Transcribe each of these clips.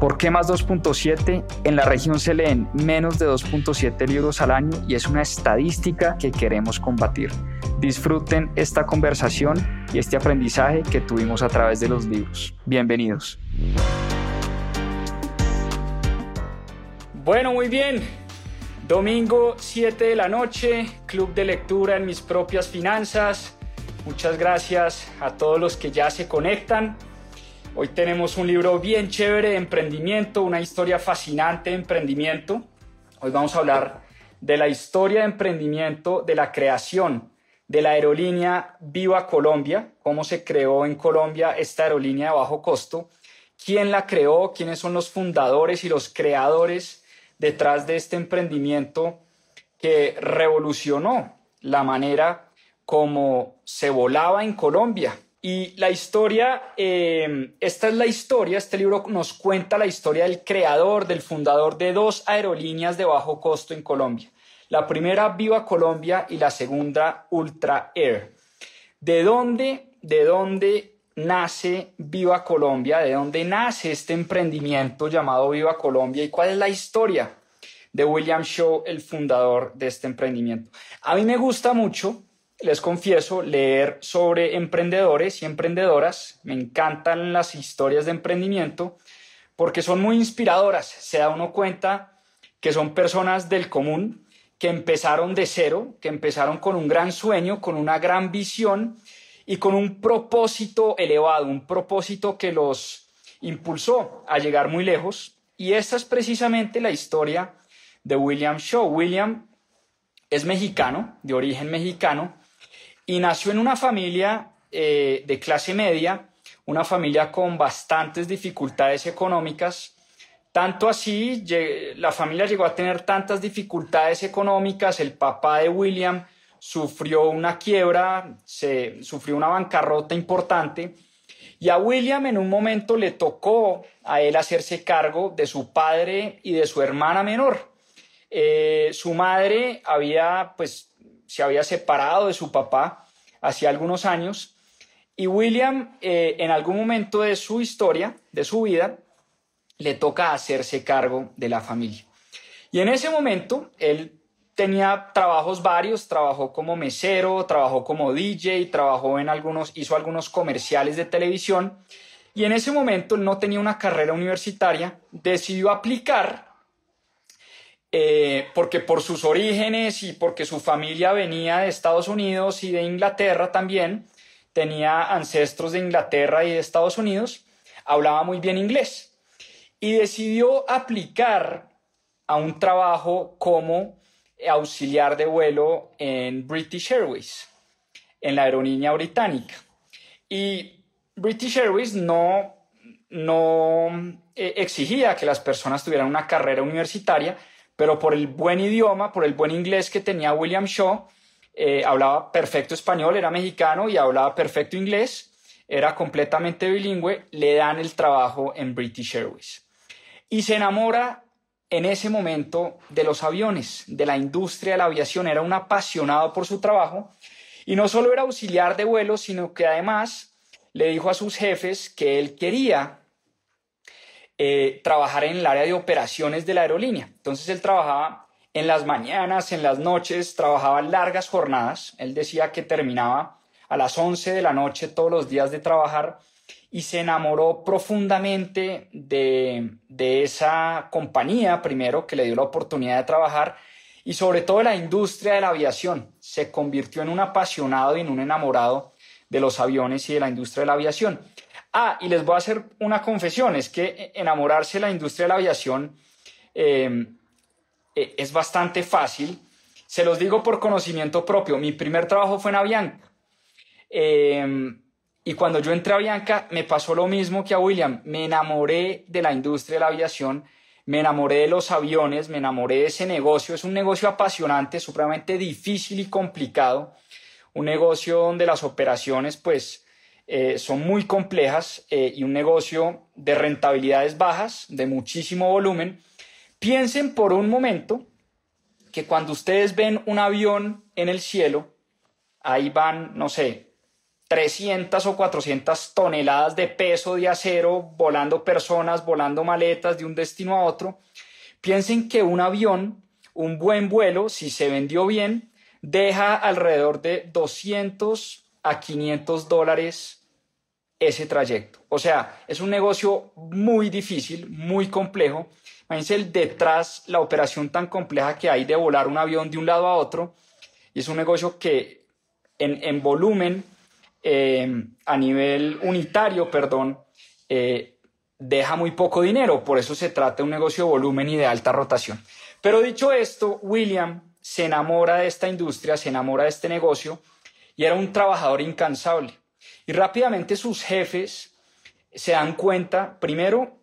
¿Por qué más 2.7? En la región se leen menos de 2.7 libros al año y es una estadística que queremos combatir. Disfruten esta conversación y este aprendizaje que tuvimos a través de los libros. Bienvenidos. Bueno, muy bien. Domingo 7 de la noche, club de lectura en mis propias finanzas. Muchas gracias a todos los que ya se conectan. Hoy tenemos un libro bien chévere de emprendimiento, una historia fascinante de emprendimiento. Hoy vamos a hablar de la historia de emprendimiento, de la creación de la aerolínea Viva Colombia, cómo se creó en Colombia esta aerolínea de bajo costo, quién la creó, quiénes son los fundadores y los creadores detrás de este emprendimiento que revolucionó la manera como se volaba en Colombia. Y la historia, eh, esta es la historia, este libro nos cuenta la historia del creador, del fundador de dos aerolíneas de bajo costo en Colombia. La primera, Viva Colombia, y la segunda, Ultra Air. ¿De dónde, de dónde nace Viva Colombia? ¿De dónde nace este emprendimiento llamado Viva Colombia? ¿Y cuál es la historia de William Shaw, el fundador de este emprendimiento? A mí me gusta mucho, les confieso, leer sobre emprendedores y emprendedoras. Me encantan las historias de emprendimiento porque son muy inspiradoras. Se da uno cuenta que son personas del común, que empezaron de cero, que empezaron con un gran sueño, con una gran visión y con un propósito elevado, un propósito que los impulsó a llegar muy lejos. Y esta es precisamente la historia de William Shaw. William es mexicano, de origen mexicano, y nació en una familia eh, de clase media, una familia con bastantes dificultades económicas, tanto así, la familia llegó a tener tantas dificultades económicas, el papá de William sufrió una quiebra, se, sufrió una bancarrota importante, y a William en un momento le tocó a él hacerse cargo de su padre y de su hermana menor. Eh, su madre había, pues, se había separado de su papá hacía algunos años, y William eh, en algún momento de su historia, de su vida, le toca hacerse cargo de la familia. Y en ese momento él tenía trabajos varios, trabajó como mesero, trabajó como DJ, trabajó en algunos, hizo algunos comerciales de televisión y en ese momento él no tenía una carrera universitaria, decidió aplicar eh, porque por sus orígenes y porque su familia venía de Estados Unidos y de Inglaterra también, tenía ancestros de Inglaterra y de Estados Unidos, hablaba muy bien inglés y decidió aplicar a un trabajo como auxiliar de vuelo en British Airways, en la aerolínea británica. Y British Airways no, no eh, exigía que las personas tuvieran una carrera universitaria, pero por el buen idioma, por el buen inglés que tenía William Shaw, eh, hablaba perfecto español, era mexicano y hablaba perfecto inglés, era completamente bilingüe, le dan el trabajo en British Airways y se enamora en ese momento de los aviones, de la industria de la aviación. Era un apasionado por su trabajo y no solo era auxiliar de vuelo, sino que además le dijo a sus jefes que él quería eh, trabajar en el área de operaciones de la aerolínea. Entonces él trabajaba en las mañanas, en las noches, trabajaba largas jornadas. Él decía que terminaba a las 11 de la noche todos los días de trabajar y se enamoró profundamente de, esa compañía, primero, que le dio la oportunidad de trabajar, y sobre todo de la industria de la aviación. Se convirtió en un apasionado y en un enamorado de los aviones y de la industria de la aviación. Ah, y les voy a hacer una confesión, es que enamorarse de la industria de la aviación eh, eh, es bastante fácil. Se los digo por conocimiento propio. Mi primer trabajo fue en Avianca. Eh, y cuando yo entré a Bianca, me pasó lo mismo que a William. Me enamoré de la industria de la aviación, me enamoré de los aviones, me enamoré de ese negocio. Es un negocio apasionante, supremamente difícil y complicado. un negocio donde las operaciones pues eh, son muy complejas eh, y un negocio de rentabilidades bajas, de muchísimo volumen, piensen por un momento que cuando ustedes ven un avión en el cielo, ahí van, no sé, 300 o 400 toneladas de peso de acero, volando personas, volando maletas de un destino a otro. Piensen que un avión, un buen vuelo, si se vendió bien, deja alrededor de 200 a 500 dólares ese trayecto. O sea, es un negocio muy difícil, muy complejo. Imagínense el detrás, la operación tan compleja que hay de volar un avión de un lado a otro. Y es un negocio que en, volumen, eh, a nivel unitario, perdón, eh, deja muy poco dinero. Por eso se trata de un negocio de volumen y de alta rotación. Pero dicho esto, William se enamora de esta industria, se enamora de este negocio y era un trabajador incansable. Y rápidamente sus jefes se dan cuenta, primero,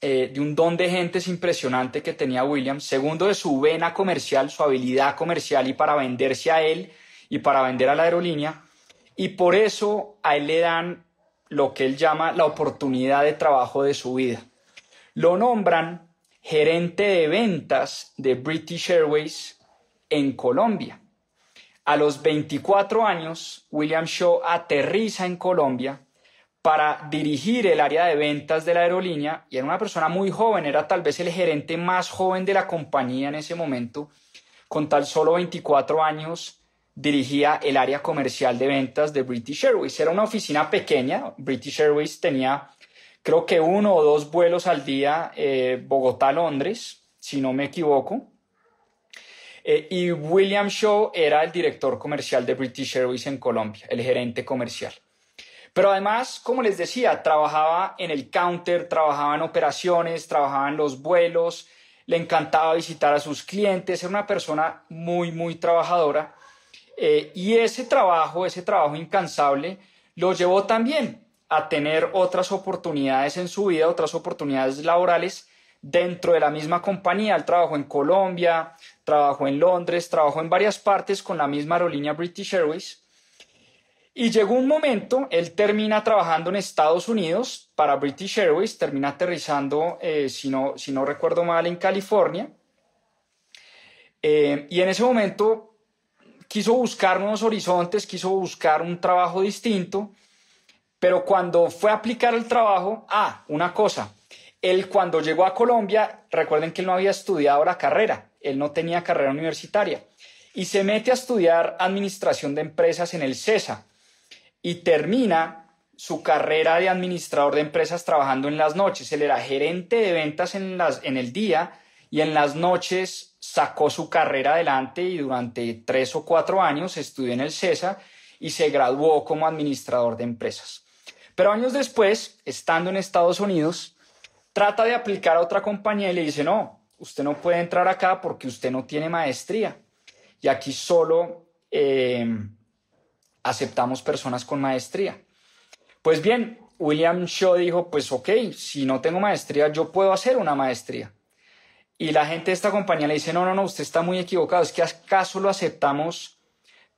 eh, de un don de gentes impresionante que tenía William, segundo, de su vena comercial, su habilidad comercial y para venderse a él y para vender a la aerolínea, y por eso a él le dan lo que él llama la oportunidad de trabajo de su vida. Lo nombran gerente de ventas de British Airways en Colombia. A los 24 años, William Shaw aterriza en Colombia para dirigir el área de ventas de la aerolínea y era una persona muy joven, era tal vez el gerente más joven de la compañía en ese momento, con tal solo 24 años dirigía el área comercial de ventas de British Airways. Era una oficina pequeña, British Airways tenía creo que uno o dos vuelos al día eh, Bogotá-Londres, si no me equivoco. Eh, y William Shaw era el director comercial de British Airways en Colombia, el gerente comercial. Pero además, como les decía, trabajaba en el counter, trabajaba en operaciones, trabajaba en los vuelos, le encantaba visitar a sus clientes, era una persona muy, muy trabajadora. Eh, y ese trabajo, ese trabajo incansable, lo llevó también a tener otras oportunidades en su vida, otras oportunidades laborales dentro de la misma compañía. Él trabajó en Colombia, trabajó en Londres, trabajó en varias partes con la misma aerolínea British Airways. Y llegó un momento, él termina trabajando en Estados Unidos para British Airways, termina aterrizando, eh, si, no, si no recuerdo mal, en California. Eh, y en ese momento quiso buscar nuevos horizontes, quiso buscar un trabajo distinto, pero cuando fue a aplicar el trabajo, ah, una cosa, él cuando llegó a Colombia, recuerden que él no había estudiado la carrera, él no tenía carrera universitaria, y se mete a estudiar administración de empresas en el CESA y termina su carrera de administrador de empresas trabajando en las noches. Él era gerente de ventas en, las, en el día y en las noches sacó su carrera adelante y durante tres o cuatro años estudió en el CESA y se graduó como administrador de empresas. Pero años después, estando en Estados Unidos, trata de aplicar a otra compañía y le dice, no, usted no puede entrar acá porque usted no tiene maestría. Y aquí solo eh, aceptamos personas con maestría. Pues bien, William Shaw dijo, pues ok, si no tengo maestría, yo puedo hacer una maestría. Y la gente de esta compañía le dice, no, no, no, usted está muy equivocado, es que acaso lo aceptamos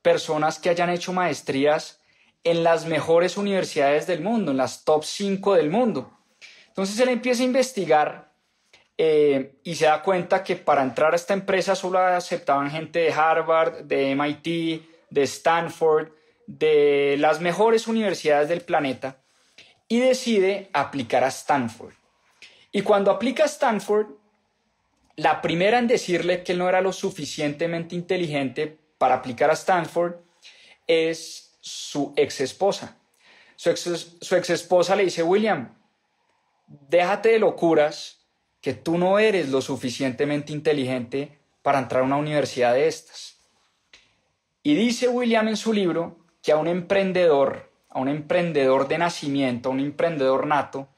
personas que hayan hecho maestrías en las mejores universidades del mundo, en las top 5 del mundo. Entonces él empieza a investigar eh, y se da cuenta que para entrar a esta empresa solo aceptaban gente de Harvard, de MIT, de Stanford, de las mejores universidades del planeta y decide aplicar a Stanford. Y cuando aplica a Stanford, la primera en decirle que él no era lo suficientemente inteligente para aplicar a Stanford es su ex esposa. Su ex, su ex esposa le dice, William, déjate de locuras, que tú no eres lo suficientemente inteligente para entrar a una universidad de estas. Y dice William en su libro que a un emprendedor, a un emprendedor de nacimiento, a un emprendedor nato,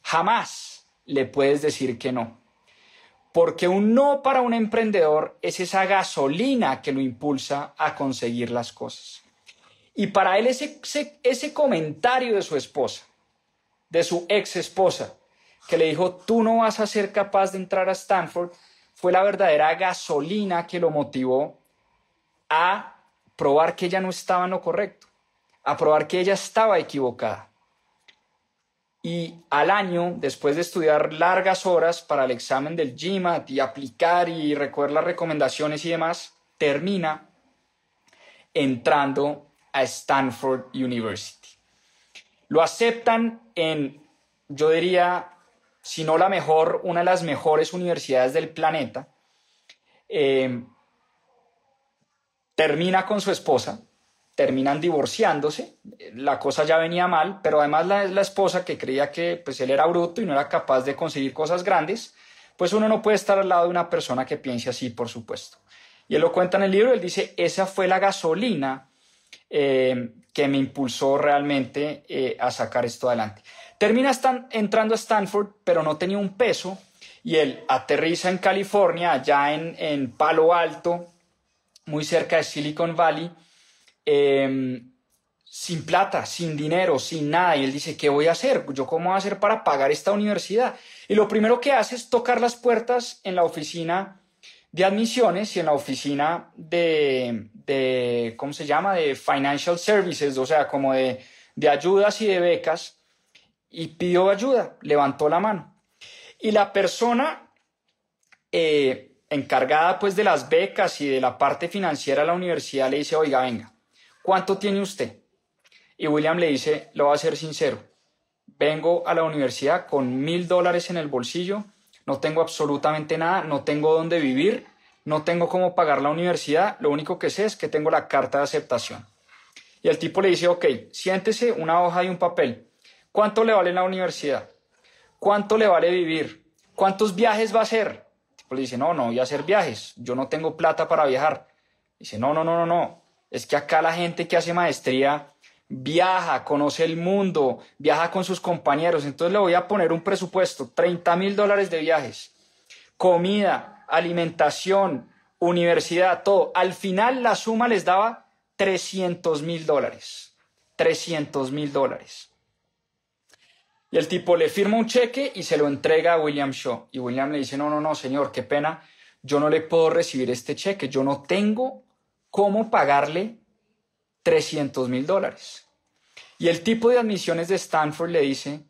jamás le puedes decir que no. Porque un no para un emprendedor es esa gasolina que lo impulsa a conseguir las cosas. Y para él ese, ese, ese comentario de su esposa, de su ex esposa, que le dijo, tú no vas a ser capaz de entrar a Stanford, fue la verdadera gasolina que lo motivó a probar que ella no estaba en lo correcto, a probar que ella estaba equivocada. Y al año, después de estudiar largas horas para el examen del GMAT y aplicar y recoger las recomendaciones y demás, termina entrando a Stanford University. Lo aceptan en, yo diría, si no la mejor, una de las mejores universidades del planeta. Eh, termina con su esposa, terminan divorciándose, la cosa ya venía mal, pero además la, la esposa que creía que pues, él era bruto y no era capaz de conseguir cosas grandes, pues uno no puede estar al lado de una persona que piense así, por supuesto. Y él lo cuenta en el libro, él dice, esa fue la gasolina eh, que me impulsó realmente eh, a sacar esto adelante. Termina entrando a Stanford, pero no tenía un peso, y él aterriza en California, allá en, en Palo Alto, muy cerca de Silicon Valley, em, sin plata, sin dinero, sin nada. Y él dice, ¿qué voy a hacer? ¿Yo cómo voy a hacer para pagar esta universidad? Y lo primero que hace es tocar las puertas en la oficina de admisiones y en la oficina de, de ¿cómo se llama? De Financial Services, o sea, como de, de ayudas y de becas, y pidió ayuda, levantó la mano. Y la persona eh, encargada pues de las becas y de la parte financiera de la universidad le dice, oiga, venga, ¿cuánto tiene usted? Y William le dice, lo voy a ser sincero, vengo a la universidad con mil dólares en el bolsillo, no tengo absolutamente nada, no tengo dónde vivir, no tengo cómo pagar la universidad, lo único que sé es que tengo la carta de aceptación. Y el tipo le dice, ok, siéntese una hoja y un papel. ¿Cuánto le vale la universidad? ¿Cuánto le vale vivir? ¿Cuántos viajes va a hacer? le dice, no, no voy a hacer viajes, yo no tengo plata para viajar. Dice, no, no, no, no, no, es que acá la gente que hace maestría viaja, conoce el mundo, viaja con sus compañeros, entonces le voy a poner un presupuesto, 30 mil dólares de viajes, comida, alimentación, universidad, todo. Al final la suma les daba 300 mil dólares, 300 mil dólares. Y el tipo le firma un cheque y se lo entrega a William Shaw. Y William le dice, no, no, no, señor, qué pena, yo no le puedo recibir este cheque, yo no tengo cómo pagarle 300 mil dólares. Y el tipo de admisiones de Stanford le dice,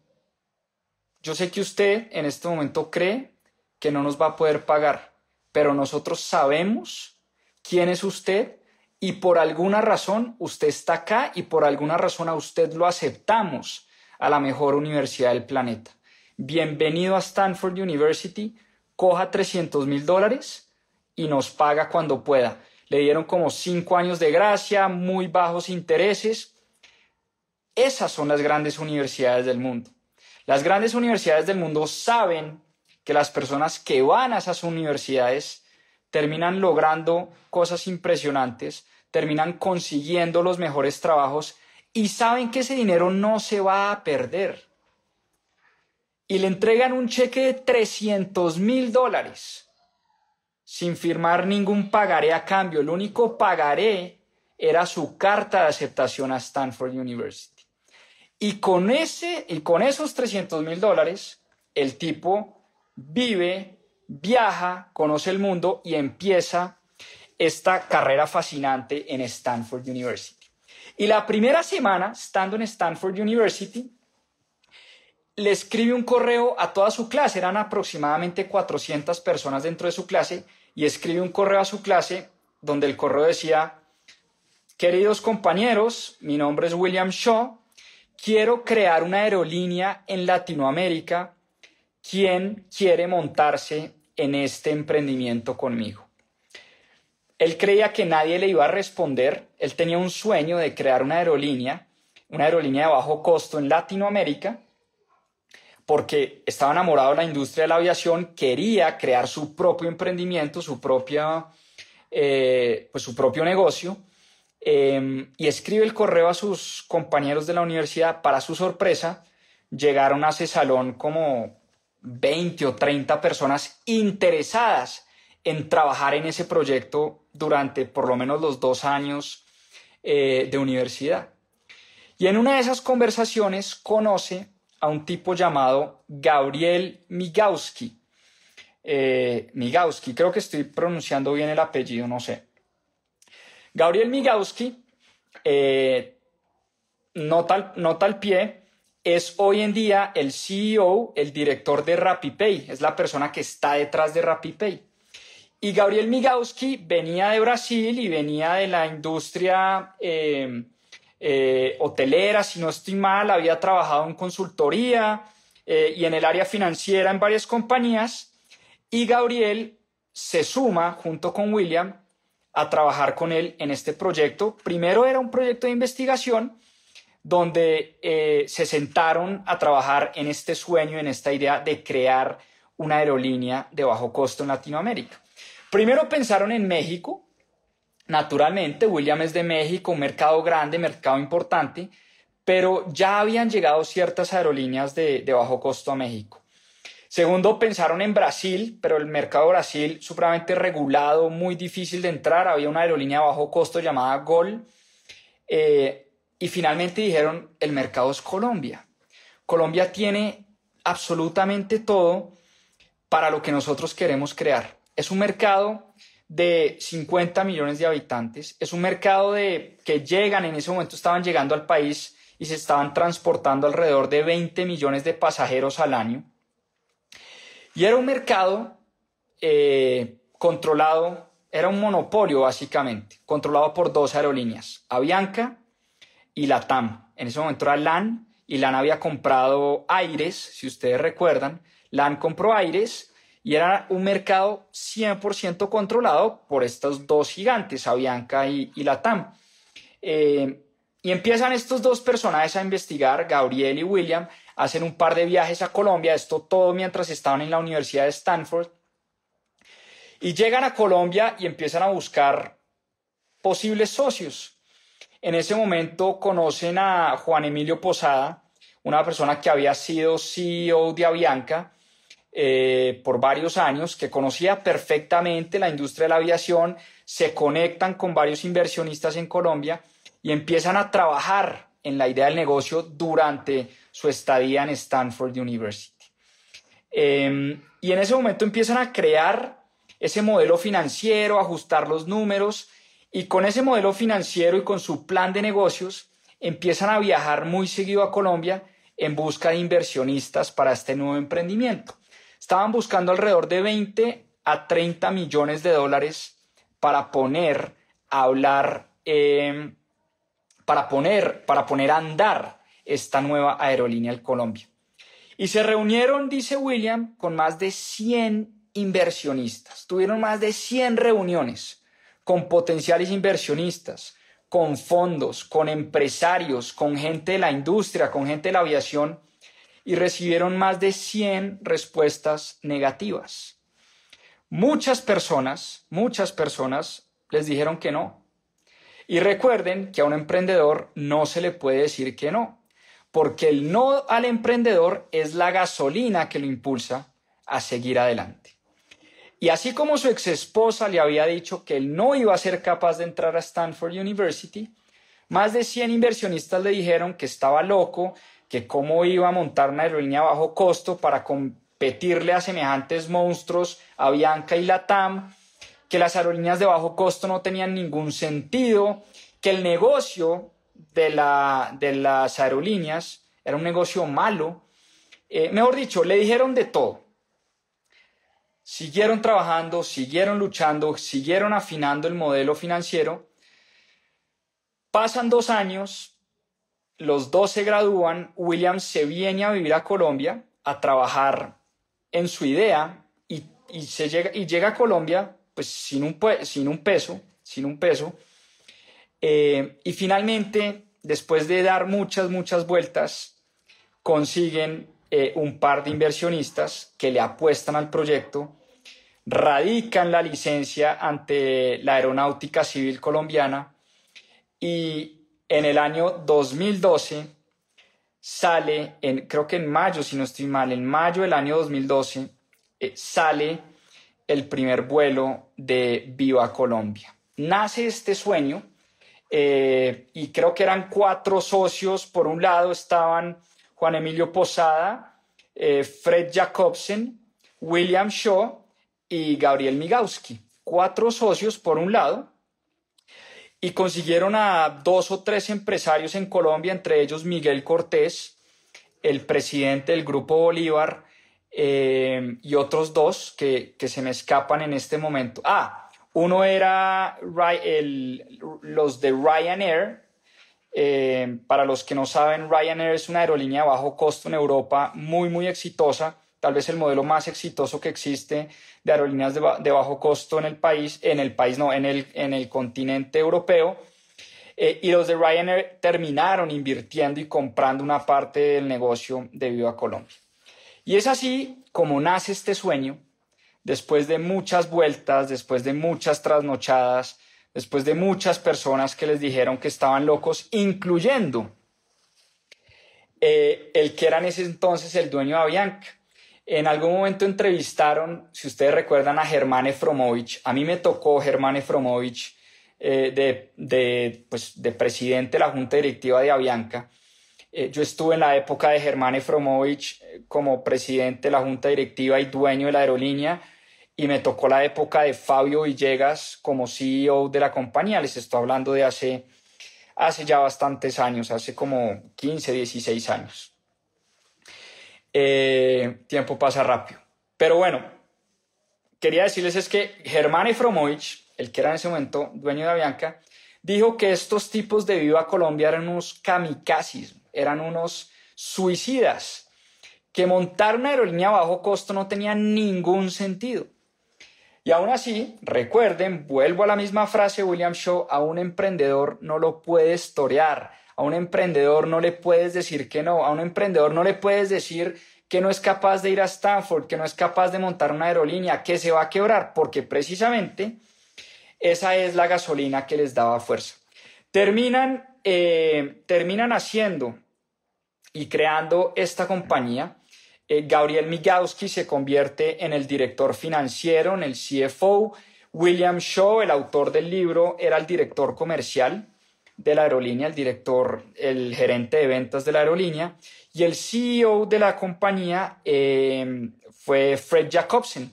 yo sé que usted en este momento cree que no nos va a poder pagar, pero nosotros sabemos quién es usted y por alguna razón usted está acá y por alguna razón a usted lo aceptamos a la mejor universidad del planeta. Bienvenido a Stanford University, coja 300 mil dólares y nos paga cuando pueda. Le dieron como cinco años de gracia, muy bajos intereses. Esas son las grandes universidades del mundo. Las grandes universidades del mundo saben que las personas que van a esas universidades terminan logrando cosas impresionantes, terminan consiguiendo los mejores trabajos y saben que ese dinero no se va a perder. Y le entregan un cheque de 300 mil dólares sin firmar ningún pagaré a cambio. El único pagaré era su carta de aceptación a Stanford University. Y con, ese, y con esos 300 mil dólares, el tipo vive, viaja, conoce el mundo y empieza esta carrera fascinante en Stanford University. Y la primera semana, estando en Stanford University, le escribe un correo a toda su clase, eran aproximadamente 400 personas dentro de su clase, y escribe un correo a su clase donde el correo decía, queridos compañeros, mi nombre es William Shaw, quiero crear una aerolínea en Latinoamérica, ¿quién quiere montarse en este emprendimiento conmigo? Él creía que nadie le iba a responder. Él tenía un sueño de crear una aerolínea, una aerolínea de bajo costo en Latinoamérica, porque estaba enamorado de la industria de la aviación, quería crear su propio emprendimiento, su, propia, eh, pues su propio negocio, em, y escribe el correo a sus compañeros de la universidad. Para su sorpresa, llegaron a ese salón como 20 o 30 personas interesadas en trabajar en ese proyecto durante por lo menos los dos años eh, de universidad. Y en una de esas conversaciones conoce a un tipo llamado Gabriel Migowski. Eh, Migowski, creo que estoy pronunciando bien el apellido, no sé. Gabriel Migowski, eh, nota, nota al pie, es hoy en día el CEO, el director de RappiPay, es la persona que está detrás de RappiPay. Y Gabriel Migowski venía de Brasil y venía de la industria eh, eh, hotelera, si no estoy mal, había trabajado en consultoría eh, y en el área financiera en varias compañías. Y Gabriel se suma junto con William a trabajar con él en este proyecto. Primero era un proyecto de investigación donde se sentaron a trabajar en este sueño, en esta idea de crear una aerolínea de bajo costo en Latinoamérica. Primero pensaron en México, naturalmente, William es de México, un mercado grande, mercado importante, pero ya habían llegado ciertas aerolíneas de, bajo costo a México. Segundo, pensaron en Brasil, pero el mercado Brasil supremamente regulado, muy difícil de entrar. Había una aerolínea de bajo costo llamada Gol. Eh, y finalmente dijeron, el mercado es Colombia. Colombia tiene absolutamente todo para lo que nosotros queremos crear. Es un mercado de 50 millones de habitantes, es un mercado de que llegan, en ese momento estaban llegando al país y se estaban transportando alrededor de 20 millones de pasajeros al año. Y era un mercado eh, controlado, era un monopolio básicamente, controlado por dos aerolíneas, Avianca y LATAM. En ese momento era LAN y LAN había comprado Aires, si ustedes recuerdan. LAN compró Aires y era un mercado 100% controlado por estos dos gigantes, Avianca y, LATAM. Eh, y empiezan estos dos personajes a investigar, Gabriel y William, hacen un par de viajes a Colombia, esto todo mientras estaban en la Universidad de Stanford, y llegan a Colombia y empiezan a buscar posibles socios. En ese momento conocen a Juan Emilio Posada, una persona que había sido CEO de Avianca eh, por varios años, que conocía perfectamente la industria de la aviación, se conectan con varios inversionistas en Colombia y empiezan a trabajar en la idea del negocio durante su estadía en Stanford University. Em, y en ese momento empiezan a crear ese modelo financiero, ajustar los números y con ese modelo financiero y con su plan de negocios, empiezan a viajar muy seguido a Colombia en busca de inversionistas para este nuevo emprendimiento. Estaban buscando alrededor de 20 a 30 millones de dólares para poner a hablar, em, para poner, para poner a andar esta nueva aerolínea en Colombia. Y se reunieron, dice William, con más de 100 inversionistas. Tuvieron más de 100 reuniones con potenciales inversionistas, con fondos, con empresarios, con gente de la industria, con gente de la aviación, y recibieron más de 100 respuestas negativas. Muchas personas, muchas personas les dijeron que no. Y recuerden que a un emprendedor no se le puede decir que no, porque el no al emprendedor es la gasolina que lo impulsa a seguir adelante. Y así como su ex esposa le había dicho que él no iba a ser capaz de entrar a Stanford University, más de 100 inversionistas le dijeron que estaba loco, que cómo iba a montar una aerolínea a bajo costo para competirle a semejantes monstruos, a Bianca y Latam, que las aerolíneas de bajo costo no tenían ningún sentido, que el negocio de, la, de las aerolíneas era un negocio malo. Eh, mejor dicho, le dijeron de todo siguieron trabajando, siguieron luchando, siguieron afinando el modelo financiero. Pasan dos años, los dos se gradúan, William se viene a vivir a Colombia a trabajar en su idea y, se llega, y llega a Colombia pues sin un, sin un peso, sin un peso. Eh, y finalmente, después de dar muchas, muchas vueltas, consiguen eh, un par de inversionistas que le apuestan al proyecto radican la licencia ante la Aeronáutica Civil Colombiana y en el año 2012 sale, en, creo que en mayo, si no estoy mal, en mayo del año 2012 eh, sale el primer vuelo de Viva Colombia. Nace este sueño eh, y creo que eran cuatro socios. Por un lado estaban Juan Emilio Posada, eh, Fred Jacobsen, William Shaw y Gabriel Migowski, cuatro socios por un lado, y consiguieron a dos o tres empresarios en Colombia, entre ellos Miguel Cortés, el presidente del Grupo Bolívar, eh, y otros dos que, se me escapan en este momento. Ah, uno era los de Ryanair. Eh, para los que no saben, Ryanair es una aerolínea de bajo costo en Europa muy, muy exitosa tal vez el modelo más exitoso que existe de aerolíneas de, bajo costo en el país, en el país no, en el, en el continente europeo. Eh, y los de Ryanair terminaron invirtiendo y comprando una parte del negocio de Viva Colombia. Y es así como nace este sueño, después de muchas vueltas, después de muchas trasnochadas, después de muchas personas que les dijeron que estaban locos, incluyendo eh, el que era en ese entonces el dueño de Avianca. En algún momento entrevistaron, si ustedes recuerdan, a Germán Efromovich. A mí me tocó Germán Efromovich eh, de, de, pues, de, presidente de la Junta Directiva de Avianca. Eh, yo estuve en la época de Germán Efromovich eh, como presidente de la Junta Directiva y dueño de la aerolínea y me tocó la época de Fabio Villegas como CEO de la compañía. Les estoy hablando de hace, hace ya bastantes años, hace como 15, 16 años. Eh, tiempo pasa rápido. Pero bueno, quería decirles es que Germán Efromovich, el que era en ese momento dueño de Avianca, dijo que estos tipos de Viva Colombia eran unos kamikazes, eran unos suicidas, que montar una aerolínea a bajo costo no tenía ningún sentido. Y aún así, recuerden, vuelvo a la misma frase William Shaw, a un emprendedor no lo puedes torear, a un emprendedor no le puedes decir que no, a un emprendedor no le puedes decir que no es capaz de ir a Stanford, que no es capaz de montar una aerolínea, que se va a quebrar, porque precisamente esa es la gasolina que les daba fuerza. Terminan, eh, terminan haciendo y creando esta compañía. Eh, Gabriel Migowski se convierte en el director financiero, en el CFO. William Shaw, el autor del libro, era el director comercial de la aerolínea, el director, el gerente de ventas de la aerolínea, y el CEO de la compañía em, fue Fred Jacobsen.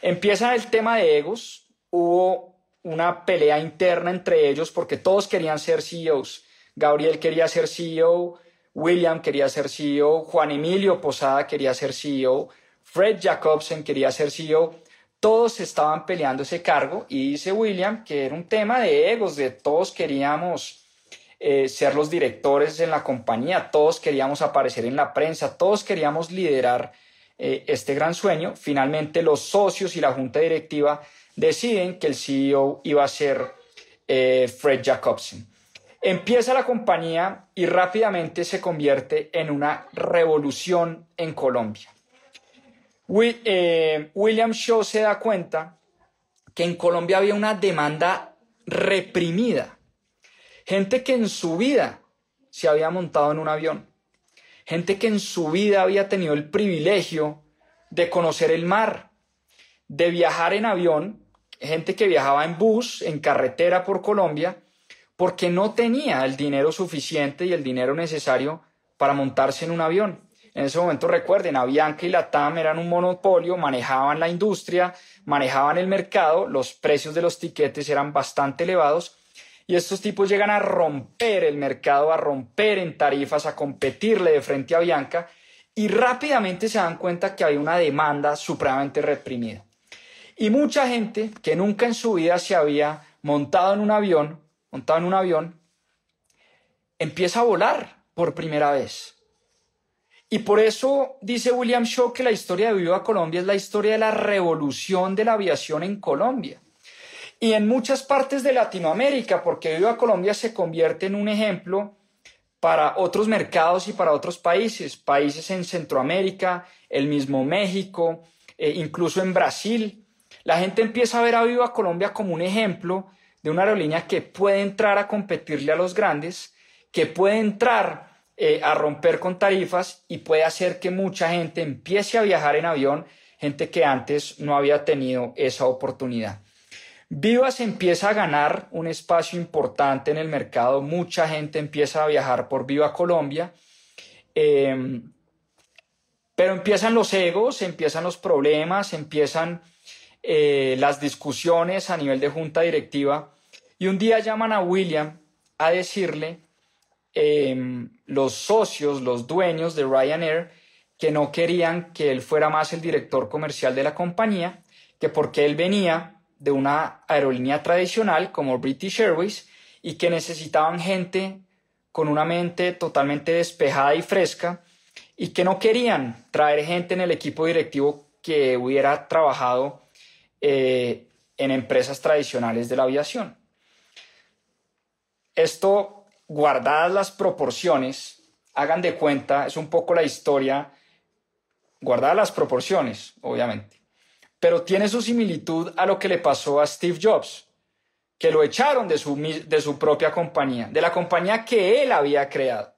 Empieza el tema de egos, hubo una pelea interna entre ellos porque todos querían ser CEOs. Gabriel quería ser CEO, William quería ser CEO, Juan Emilio Posada quería ser CEO, Fred Jacobsen quería ser CEO todos estaban peleando ese cargo y dice William que era un tema de egos, de todos queríamos eh, ser los directores en la compañía, todos queríamos aparecer en la prensa, todos queríamos liderar eh, este gran sueño. Finalmente los socios y la junta directiva deciden que el CEO iba a ser eh, Fred Jacobson. Empieza la compañía y rápidamente se convierte en una revolución en Colombia. Eh, William Shaw se da cuenta que en Colombia había una demanda reprimida. Gente que en su vida se había montado en un avión. Gente que en su vida había tenido el privilegio de conocer el mar, de viajar en avión. Gente que viajaba en bus, en carretera por Colombia, porque no tenía el dinero suficiente y el dinero necesario para montarse en un avión. En ese momento recuerden, Avianca y Latam eran un monopolio, manejaban la industria, manejaban el mercado, los precios de los tiquetes eran bastante elevados y estos tipos llegan a romper el mercado, a romper en tarifas, a competirle de frente a Avianca y rápidamente se dan cuenta que hay una demanda supremamente reprimida. Y mucha gente que nunca en su vida se había montado en un avión, montado en un avión, empieza a volar por primera vez y por eso dice William Shaw que la historia de Viva Colombia es la historia de la revolución de la aviación en Colombia. Y en muchas partes de Latinoamérica, porque Viva Colombia se convierte en un ejemplo para otros mercados y para otros países, países en Centroamérica, el mismo México, eh, incluso en Brasil. La gente empieza a ver a Viva Colombia como un ejemplo de una aerolínea que puede entrar a competirle a los grandes, que puede entrar eh, a romper con tarifas y puede hacer que mucha gente empiece a viajar en avión, gente que antes no había tenido esa oportunidad. Vivas empieza a ganar un espacio importante en el mercado, mucha gente empieza a viajar por Viva Colombia, em, pero empiezan los egos, empiezan los problemas, empiezan eh, las discusiones a nivel de junta directiva Y un día llaman a William a decirle em, los socios, los dueños de Ryanair, que no querían que él fuera más el director comercial de la compañía, que porque él venía de una aerolínea tradicional como British Airways y que necesitaban gente con una mente totalmente despejada y fresca y que no querían traer gente en el equipo directivo que hubiera trabajado eh, en empresas tradicionales de la aviación. Esto, guardadas las proporciones, hagan de cuenta, es un poco la historia, guardadas las proporciones, obviamente, pero tiene su similitud a lo que le pasó a Steve Jobs, que lo echaron de su, de su propia compañía, de la compañía que él había creado.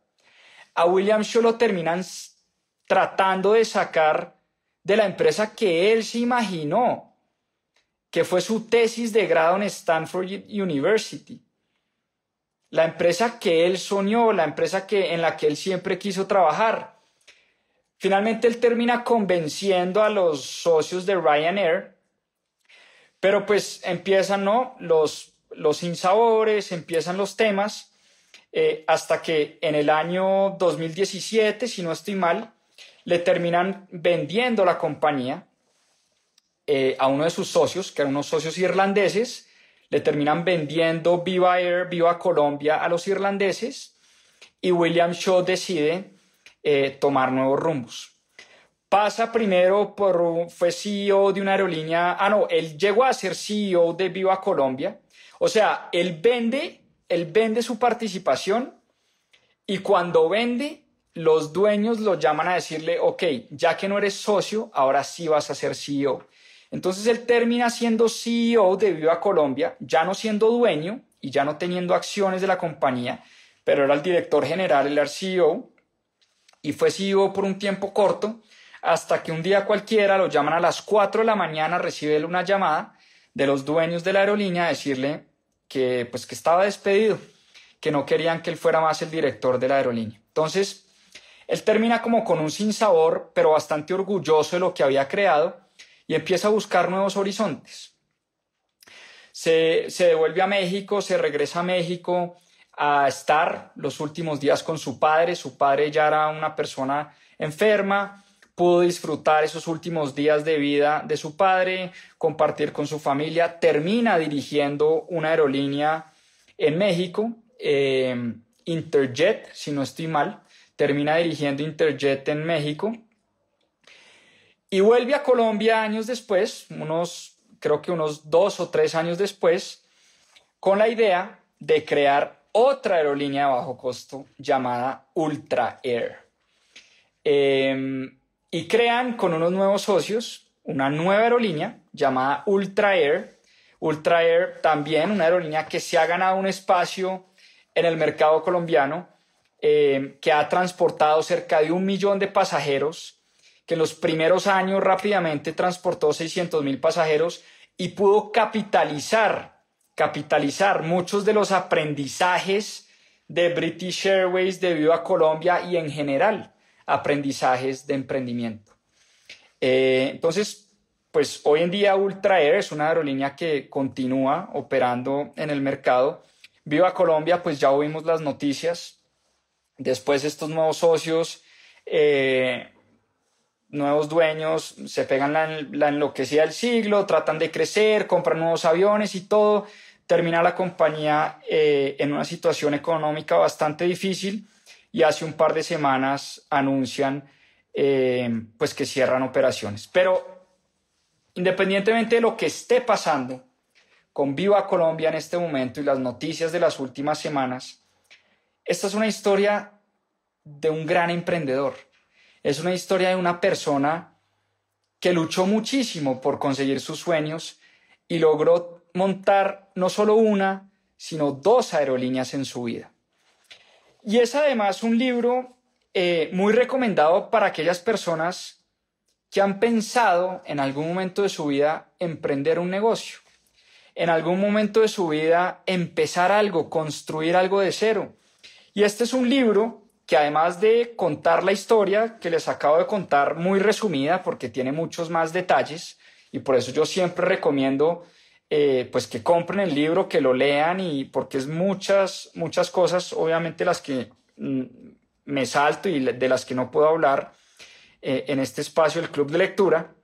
A William Shaw lo terminan tratando de sacar de la empresa que él se imaginó, que fue su tesis de grado en Stanford University. La empresa que él soñó, la empresa que, en la que él siempre quiso trabajar. Finalmente él termina convenciendo a los socios de Ryanair, pero pues empiezan ¿no? los, los insabores, empiezan los temas, eh, hasta que en el año 2017, si no estoy mal, le terminan vendiendo la compañía eh, a uno de sus socios, que eran unos socios irlandeses, le terminan vendiendo Viva Air, Viva Colombia a los irlandeses y William Shaw decide eh, tomar nuevos rumbos. Pasa primero por, fue CEO de una aerolínea, ah no, él llegó a ser CEO de Viva Colombia, o sea, él vende, él vende su participación y cuando vende los dueños lo llaman a decirle, ok, ya que no eres socio, ahora sí vas a ser CEO. Entonces él termina siendo CEO de Viva Colombia, ya no siendo dueño y ya no teniendo acciones de la compañía, pero era el director general, el CEO, y fue CEO por un tiempo corto, hasta que un día cualquiera lo llaman a las 4 de la mañana, recibe una llamada de los dueños de la aerolínea a decirle que, pues, que estaba despedido, que no querían que él fuera más el director de la aerolínea. Entonces, él termina como con un sinsabor, pero bastante orgulloso de lo que había creado y empieza a buscar nuevos horizontes. Se, devuelve a México, se regresa a México a estar los últimos días con su padre. Su padre ya era una persona enferma, pudo disfrutar esos últimos días de vida de su padre, compartir con su familia, termina dirigiendo una aerolínea en México, eh, Interjet, si no estoy mal, termina dirigiendo Interjet en México y vuelve a Colombia años después, unos, creo que unos dos o tres años después, con la idea de crear otra aerolínea de bajo costo llamada Ultra Air. Em, y crean con unos nuevos socios una nueva aerolínea llamada Ultra Air. Ultra Air también una aerolínea que se ha ganado un espacio en el mercado colombiano eh, que ha transportado cerca de un millón de pasajeros, que en los primeros años rápidamente transportó 600 mil pasajeros y pudo capitalizar, capitalizar muchos de los aprendizajes de British Airways debido a Colombia y en general aprendizajes de emprendimiento. Eh, entonces, pues hoy en día Ultra Air es una aerolínea que continúa operando en el mercado. Viva Colombia, pues ya oímos las noticias, Después estos nuevos socios, eh, nuevos dueños, se pegan la, enloquecida del siglo, tratan de crecer, compran nuevos aviones y todo. Termina la compañía eh, en una situación económica bastante difícil y hace un par de semanas anuncian eh, pues que cierran operaciones. Pero independientemente de lo que esté pasando con Viva Colombia en este momento y las noticias de las últimas semanas, esta es una historia de un gran emprendedor. Es una historia de una persona que luchó muchísimo por conseguir sus sueños y logró montar no solo una, sino dos aerolíneas en su vida. Y es además un libro eh, muy recomendado para aquellas personas que han pensado en algún momento de su vida emprender un negocio, en algún momento de su vida empezar algo, construir algo de cero, y este es un libro que además de contar la historia que les acabo de contar muy resumida porque tiene muchos más detalles y por eso yo siempre recomiendo eh, pues que compren el libro, que lo lean y porque es muchas, muchas cosas, obviamente las que mm, me salto y de las que no puedo hablar eh, en este espacio del club de lectura.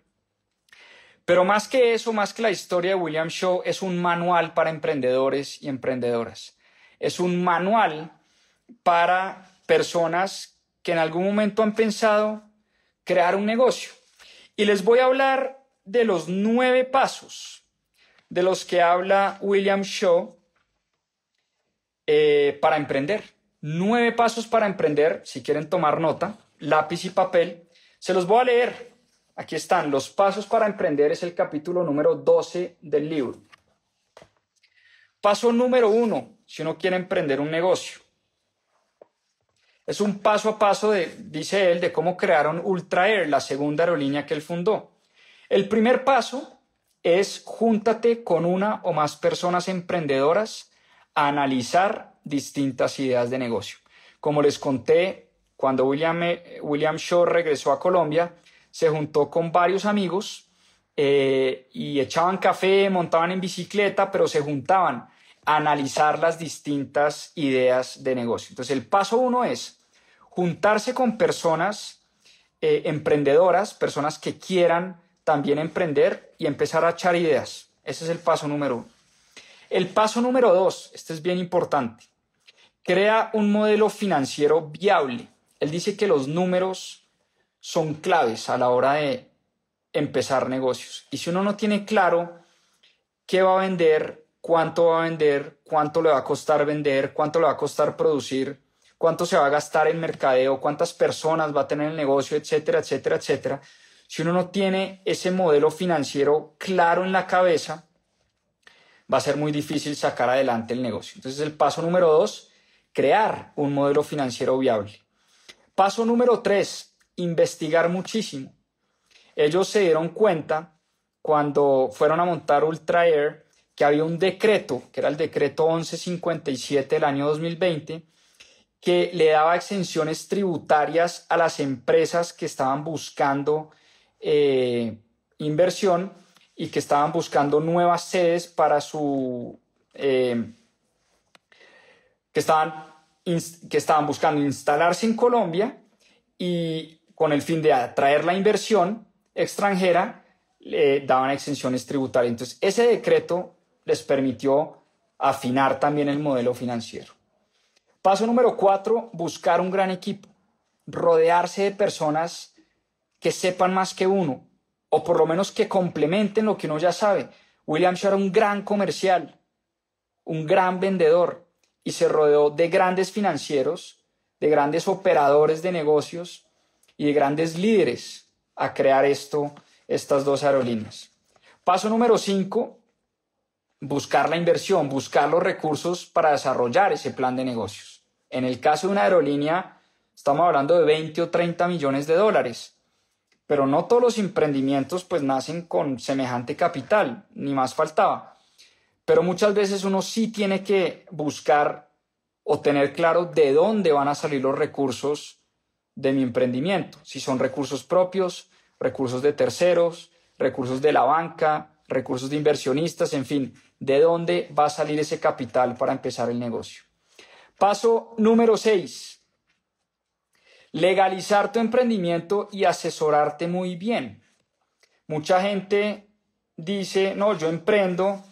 Pero más que eso, más que la historia de William Shaw, es un manual para emprendedores y emprendedoras. Es un manual para personas que en algún momento han pensado crear un negocio. Y les voy a hablar de los nueve pasos de los que habla William Shaw eh, para emprender. Nueve pasos para emprender, si quieren tomar nota, lápiz y papel. Se los voy a leer. Aquí están, los pasos para emprender es el capítulo número 12 del libro. Paso número uno, si uno quiere emprender un negocio. Es un paso a paso, de, dice él, de cómo crearon Ultra Air, la segunda aerolínea que él fundó. El primer paso es júntate con una o más personas emprendedoras a analizar distintas ideas de negocio. Como les conté, cuando William, eh, William Shaw regresó a Colombia, se juntó con varios amigos eh, y echaban café, montaban en bicicleta, pero se juntaban a analizar las distintas ideas de negocio. Entonces, el paso uno es juntarse con personas eh, emprendedoras, personas que quieran también emprender y empezar a echar ideas. Ese es el paso número uno. El paso número dos, este es bien importante, crea un modelo financiero viable. Él dice que los números son claves a la hora de empezar negocios. Y si uno no tiene claro qué va a vender, cuánto va a vender, cuánto le va a costar vender, cuánto le va a costar producir, cuánto se va a gastar en mercadeo, cuántas personas va a tener el negocio, etcétera, etcétera, etcétera. Si uno no tiene ese modelo financiero claro en la cabeza, va a ser muy difícil sacar adelante el negocio. Entonces, el paso número dos, crear un modelo financiero viable. Paso número tres, investigar muchísimo. Ellos se dieron cuenta cuando fueron a montar Ultra Air que había un decreto, que era el decreto 1157 del año 2020, que le daba exenciones tributarias a las empresas que estaban buscando eh, inversión y que estaban buscando nuevas sedes para su... Eh, que, estaban, que estaban buscando instalarse en Colombia y con el fin de atraer la inversión extranjera, le daban exenciones tributarias. Entonces, ese decreto les permitió afinar también el modelo financiero. Paso número cuatro, buscar un gran equipo. Rodearse de personas que sepan más que uno, o por lo menos que complementen lo que uno ya sabe. William Shaw era un gran comercial, un gran vendedor, y se rodeó de grandes financieros, de grandes operadores de negocios y de grandes líderes a crear esto, estas dos aerolíneas. Paso número cinco, buscar la inversión, buscar los recursos para desarrollar ese plan de negocios. En el caso de una aerolínea, estamos hablando de 20 o 30 millones de dólares, pero no todos los emprendimientos pues nacen con semejante capital, ni más faltaba. Pero muchas veces uno sí tiene que buscar o tener claro de dónde van a salir los recursos de mi emprendimiento, si son recursos propios, recursos de terceros, recursos de la banca, recursos de inversionistas, en fin, de dónde va a salir ese capital para empezar el negocio. Paso número 6. Legalizar tu emprendimiento y asesorarte muy bien. Mucha gente dice, no, yo emprendo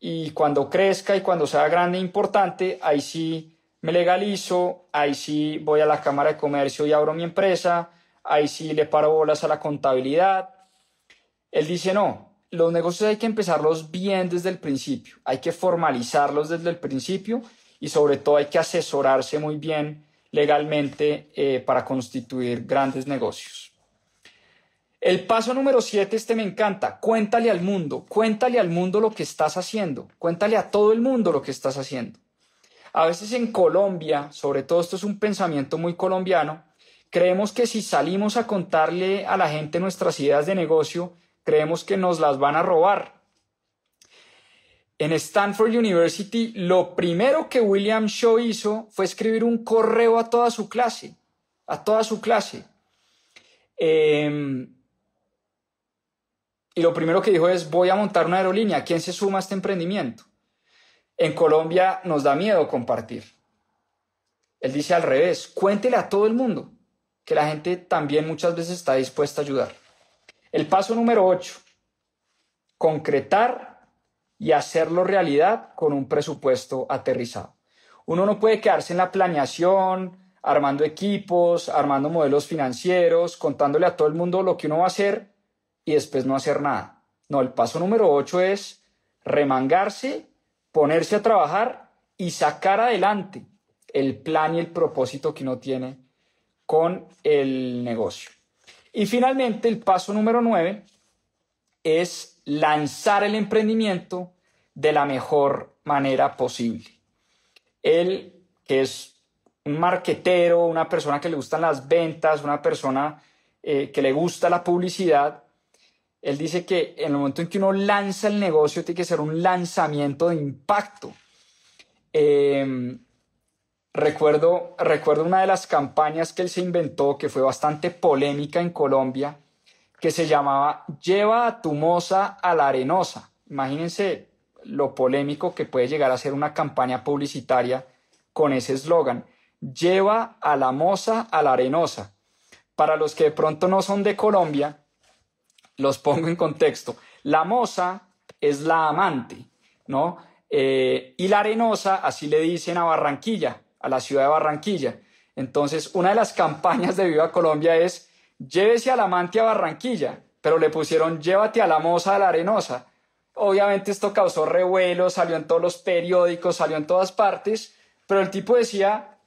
y cuando crezca y cuando sea grande e importante, ahí sí me legalizo, ahí sí voy a la Cámara de Comercio y abro mi empresa, ahí sí le paro bolas a la contabilidad. Él dice, no, los negocios hay que empezarlos bien desde el principio, hay que formalizarlos desde el principio y sobre todo hay que asesorarse muy bien legalmente eh, para constituir grandes negocios. El paso número siete, este me encanta, cuéntale al mundo, cuéntale al mundo lo que estás haciendo, cuéntale a todo el mundo lo que estás haciendo. A veces en Colombia, sobre todo esto es un pensamiento muy colombiano, creemos que si salimos a contarle a la gente nuestras ideas de negocio, creemos que nos las van a robar. En Stanford University, lo primero que William Shaw hizo fue escribir un correo a toda su clase, a toda su clase. Em, y lo primero que dijo es, voy a montar una aerolínea, ¿quién se suma a este emprendimiento? En Colombia nos da miedo compartir. Él dice al revés, cuéntele a todo el mundo, que la gente también muchas veces está dispuesta a ayudar. El paso número 8, concretar y hacerlo realidad con un presupuesto aterrizado. Uno no puede quedarse en la planeación, armando equipos, armando modelos financieros, contándole a todo el mundo lo que uno va a hacer y después no hacer nada. No, el paso número 8 es remangarse, ponerse a trabajar y sacar adelante el plan y el propósito que uno tiene con el negocio. Y finalmente, el paso número 9 es lanzar el emprendimiento de la mejor manera posible. Él, que es un marquetero, una persona que le gustan las ventas, una persona eh, que le gusta la publicidad, él dice que en el momento en que uno lanza el negocio tiene que ser un lanzamiento de impacto. Em, recuerdo, recuerdo una de las campañas que él se inventó que fue bastante polémica en Colombia, que se llamaba Lleva a tu moza a la arenosa. Imagínense lo polémico que puede llegar a ser una campaña publicitaria con ese eslogan. Lleva a la moza a la arenosa. Para los que de pronto no son de Colombia, los pongo en contexto. La moza es la amante, ¿no? Eh, y la arenosa, así le dicen a Barranquilla, a la ciudad de Barranquilla. Entonces, una de las campañas de Viva Colombia es llévese al amante a Barranquilla, pero le pusieron llévate a la moza a la arenosa. Obviamente esto causó revuelo, salió en todos los periódicos, salió en todas partes, pero el tipo decía,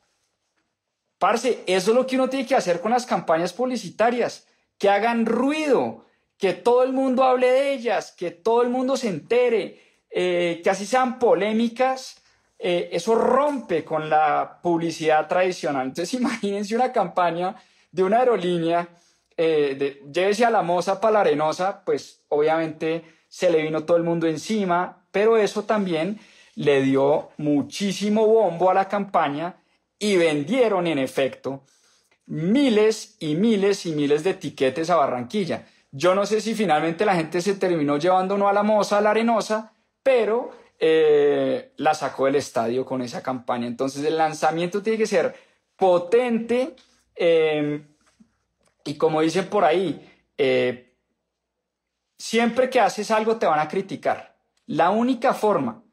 parce, eso es lo que uno tiene que hacer con las campañas publicitarias, que hagan ruido, que todo el mundo hable de ellas, que todo el mundo se entere, eh, que así sean polémicas, eh, eso rompe con la publicidad tradicional. Entonces imagínense una campaña de una aerolínea, eh, de, llévese a la moza para la arenosa, pues obviamente se le vino todo el mundo encima, pero eso también le dio muchísimo bombo a la campaña y vendieron en efecto miles y miles y miles de etiquetes a Barranquilla. Yo no sé si finalmente la gente se terminó llevando no a la moza, a la arenosa, pero eh, la sacó del estadio con esa campaña. Entonces el lanzamiento tiene que ser potente eh, y como dicen por ahí, eh, siempre que haces algo te van a criticar. La única forma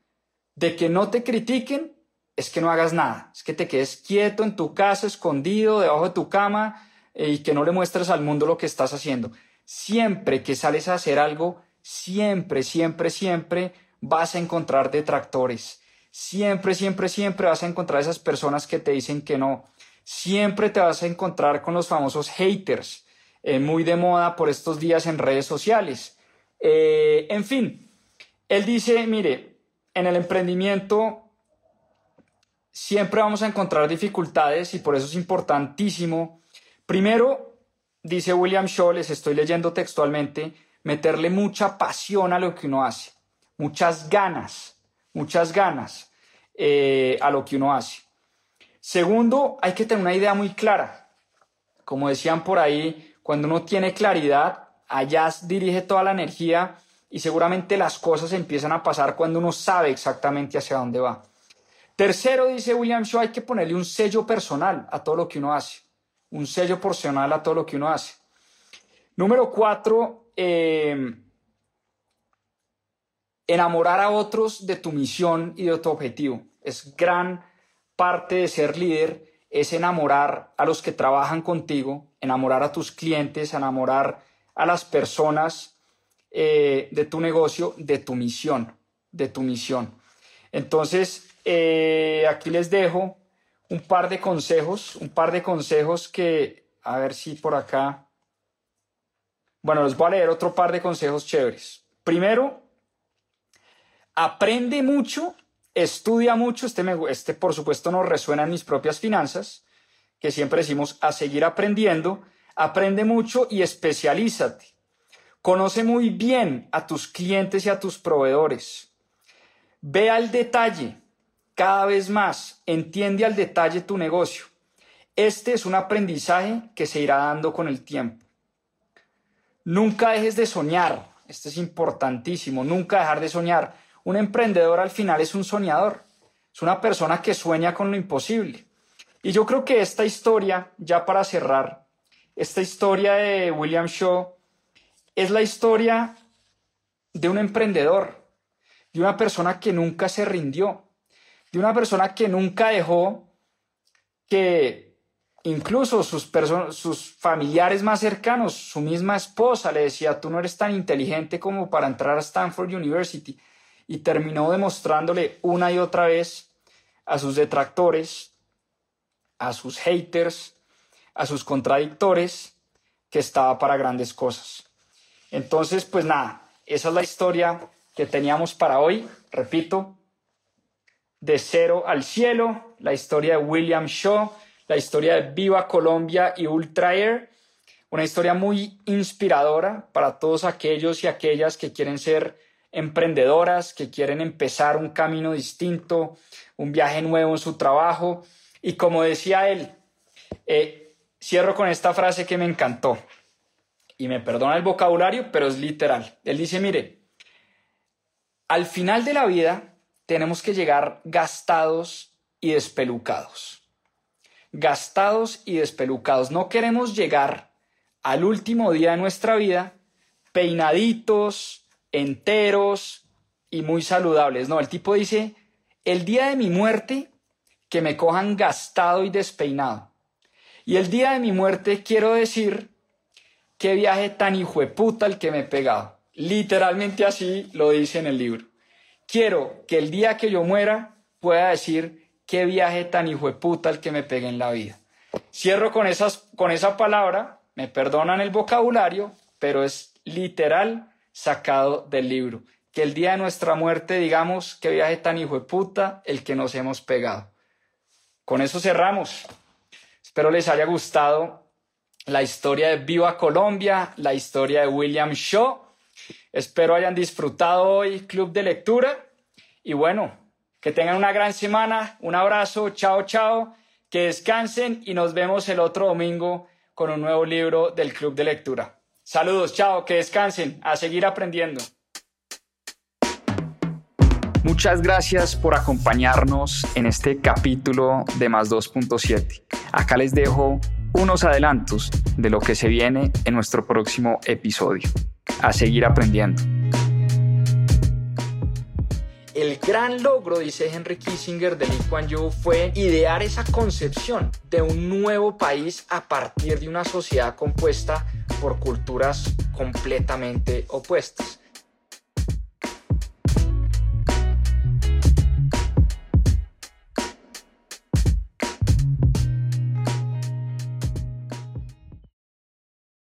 de que no te critiquen es que no hagas nada, es que te quedes quieto en tu casa, escondido, debajo de tu cama y que no le muestres al mundo lo que estás haciendo. Siempre que sales a hacer algo, siempre, siempre, siempre vas a encontrar detractores. Siempre, siempre, siempre vas a encontrar esas personas que te dicen que no. Siempre te vas a encontrar con los famosos haters, eh, muy de moda por estos días en redes sociales. Eh, en fin, él dice, mire, en el emprendimiento siempre vamos a encontrar dificultades y por eso es importantísimo, primero, dice William Shaw, les estoy leyendo textualmente, meterle mucha pasión a lo que uno hace, muchas ganas, muchas ganas eh, a lo que uno hace. Segundo, hay que tener una idea muy clara. Como decían por ahí, cuando uno tiene claridad, allá dirige toda la energía y seguramente las cosas empiezan a pasar cuando uno sabe exactamente hacia dónde va. Tercero, dice William Shaw, hay que ponerle un sello personal a todo lo que uno hace un sello porcional a todo lo que uno hace. Número cuatro, eh, enamorar a otros de tu misión y de tu objetivo. Es gran parte de ser líder, es enamorar a los que trabajan contigo, enamorar a tus clientes, enamorar a las personas eh, de tu negocio, de tu misión, de tu misión. Entonces, eh, aquí les dejo un par de consejos, un par de consejos que, a ver si por acá, bueno, les voy a leer otro par de consejos chéveres. Primero, aprende mucho, estudia mucho, este, este por supuesto nos resuena en mis propias finanzas, que siempre decimos a seguir aprendiendo, aprende mucho y especialízate. Conoce muy bien a tus clientes y a tus proveedores. Ve al detalle, cada vez más, entiende al detalle tu negocio. Este es un aprendizaje que se irá dando con el tiempo. Nunca dejes de soñar, Esto es importantísimo, nunca dejar de soñar. Un emprendedor al final es un soñador, es una persona que sueña con lo imposible. Y yo creo que esta historia, ya para cerrar, esta historia de William Shaw es la historia de un emprendedor, de una persona que nunca se rindió, de una persona que nunca dejó que incluso sus, sus familiares más cercanos, su misma esposa le decía, tú no eres tan inteligente como para entrar a Stanford University. Y terminó demostrándole una y otra vez a sus detractores, a sus haters, a sus contradictores, que estaba para grandes cosas. Entonces, pues nada, esa es la historia que teníamos para hoy. Repito, de cero al cielo, la historia de William Shaw, la historia de Viva Colombia y Ultra Air, una historia muy inspiradora para todos aquellos y aquellas que quieren ser emprendedoras, que quieren empezar un camino distinto, un viaje nuevo en su trabajo. Y como decía él, eh, cierro con esta frase que me encantó. Y me perdona el vocabulario, pero es literal. Él dice, mire, al final de la vida tenemos que llegar gastados y despelucados. Gastados y despelucados. No queremos llegar al último día de nuestra vida peinaditos, enteros y muy saludables. No, el tipo dice, el día de mi muerte, que me cojan gastado y despeinado. Y el día de mi muerte quiero decir, qué viaje tan hijo de puta el que me he pegado. Literalmente así lo dice en el libro. Quiero que el día que yo muera pueda decir qué viaje tan hijo de puta el que me pegué en la vida. Cierro con, esas, con esa palabra, me perdonan el vocabulario, pero es literal sacado del libro. Que el día de nuestra muerte digamos qué viaje tan hijo de puta el que nos hemos pegado. Con eso cerramos. Espero les haya gustado la historia de Viva Colombia, la historia de William Shaw Espero hayan disfrutado hoy Club de Lectura y bueno, que tengan una gran semana. Un abrazo, chao, chao, que descansen y nos vemos el otro domingo con un nuevo libro del Club de Lectura. Saludos, chao, que descansen, a seguir aprendiendo. Muchas gracias por acompañarnos en este capítulo de Más 2.7. Acá les dejo unos adelantos de lo que se viene en nuestro próximo episodio a seguir aprendiendo. El gran logro, dice Henry Kissinger de Lee Kuan Yew, fue idear esa concepción de un nuevo país a partir de una sociedad compuesta por culturas completamente opuestas.